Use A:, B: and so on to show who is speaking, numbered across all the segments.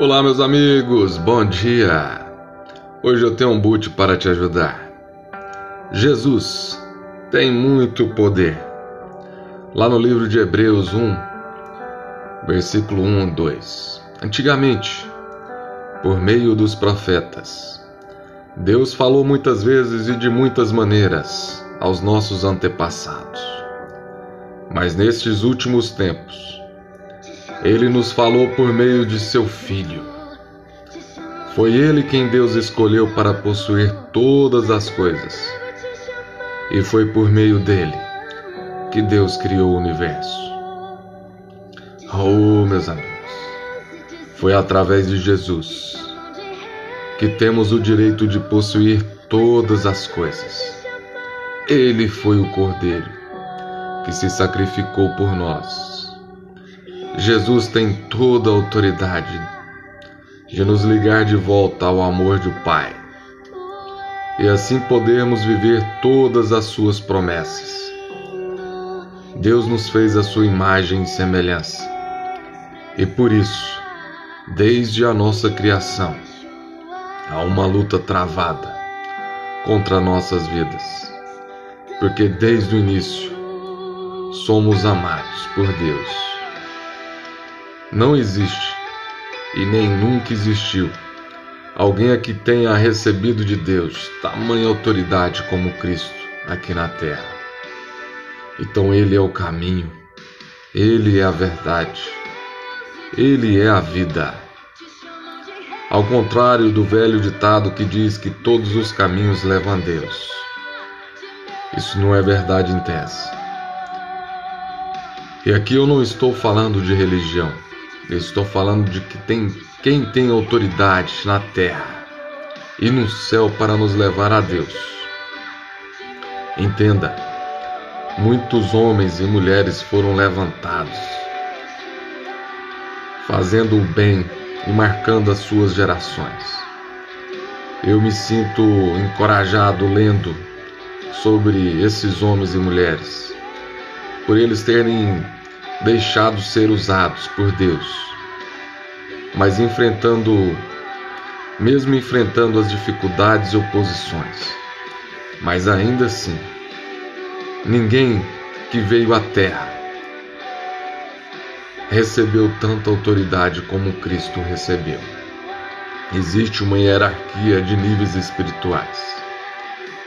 A: Olá, meus amigos, bom dia! Hoje eu tenho um boot para te ajudar. Jesus tem muito poder. Lá no livro de Hebreus 1, versículo 1 e 2. Antigamente, por meio dos profetas, Deus falou muitas vezes e de muitas maneiras aos nossos antepassados. Mas nestes últimos tempos, ele nos falou por meio de seu Filho. Foi ele quem Deus escolheu para possuir todas as coisas. E foi por meio dele que Deus criou o universo. Oh, meus amigos, foi através de Jesus que temos o direito de possuir todas as coisas. Ele foi o Cordeiro que se sacrificou por nós Jesus tem toda a autoridade de nos ligar de volta ao amor do Pai e assim podermos viver todas as suas promessas. Deus nos fez a sua imagem e semelhança e por isso, desde a nossa criação, há uma luta travada contra nossas vidas, porque desde o início somos amados por Deus não existe, e nem nunca existiu, alguém a que tenha recebido de Deus tamanha autoridade como Cristo aqui na terra. Então Ele é o caminho, Ele é a verdade, Ele é a vida. Ao contrário do velho ditado que diz que todos os caminhos levam a Deus. Isso não é verdade tese. E aqui eu não estou falando de religião. Eu estou falando de que tem quem tem autoridade na terra e no céu para nos levar a Deus. Entenda, muitos homens e mulheres foram levantados, fazendo o bem e marcando as suas gerações. Eu me sinto encorajado lendo sobre esses homens e mulheres, por eles terem deixados ser usados por Deus, mas enfrentando, mesmo enfrentando as dificuldades e oposições, mas ainda assim, ninguém que veio à Terra recebeu tanta autoridade como Cristo recebeu. Existe uma hierarquia de níveis espirituais.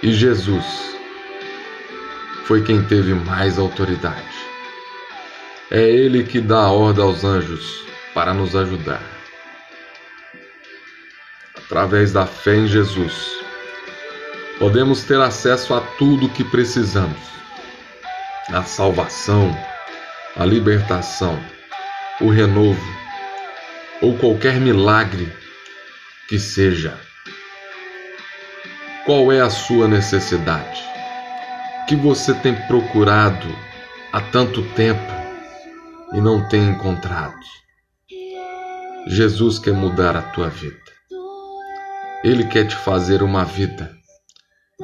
A: E Jesus foi quem teve mais autoridade. É Ele que dá a ordem aos anjos para nos ajudar. Através da fé em Jesus, podemos ter acesso a tudo o que precisamos: a salvação, a libertação, o renovo ou qualquer milagre que seja. Qual é a sua necessidade? Que você tem procurado há tanto tempo e não tem encontrado. Jesus quer mudar a tua vida. Ele quer te fazer uma vida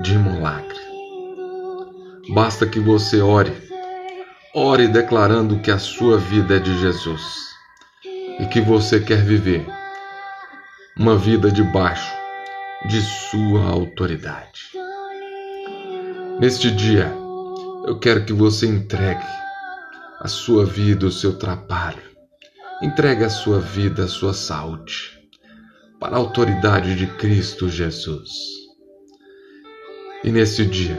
A: de milagre. Basta que você ore, ore declarando que a sua vida é de Jesus e que você quer viver uma vida debaixo de sua autoridade. Neste dia, eu quero que você entregue a sua vida, o seu trabalho. Entregue a sua vida, a sua saúde para a autoridade de Cristo Jesus. E nesse dia,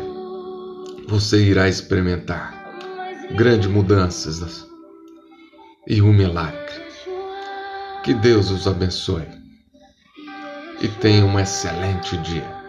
A: você irá experimentar grandes mudanças e um milagre. Que Deus os abençoe e tenha um excelente dia.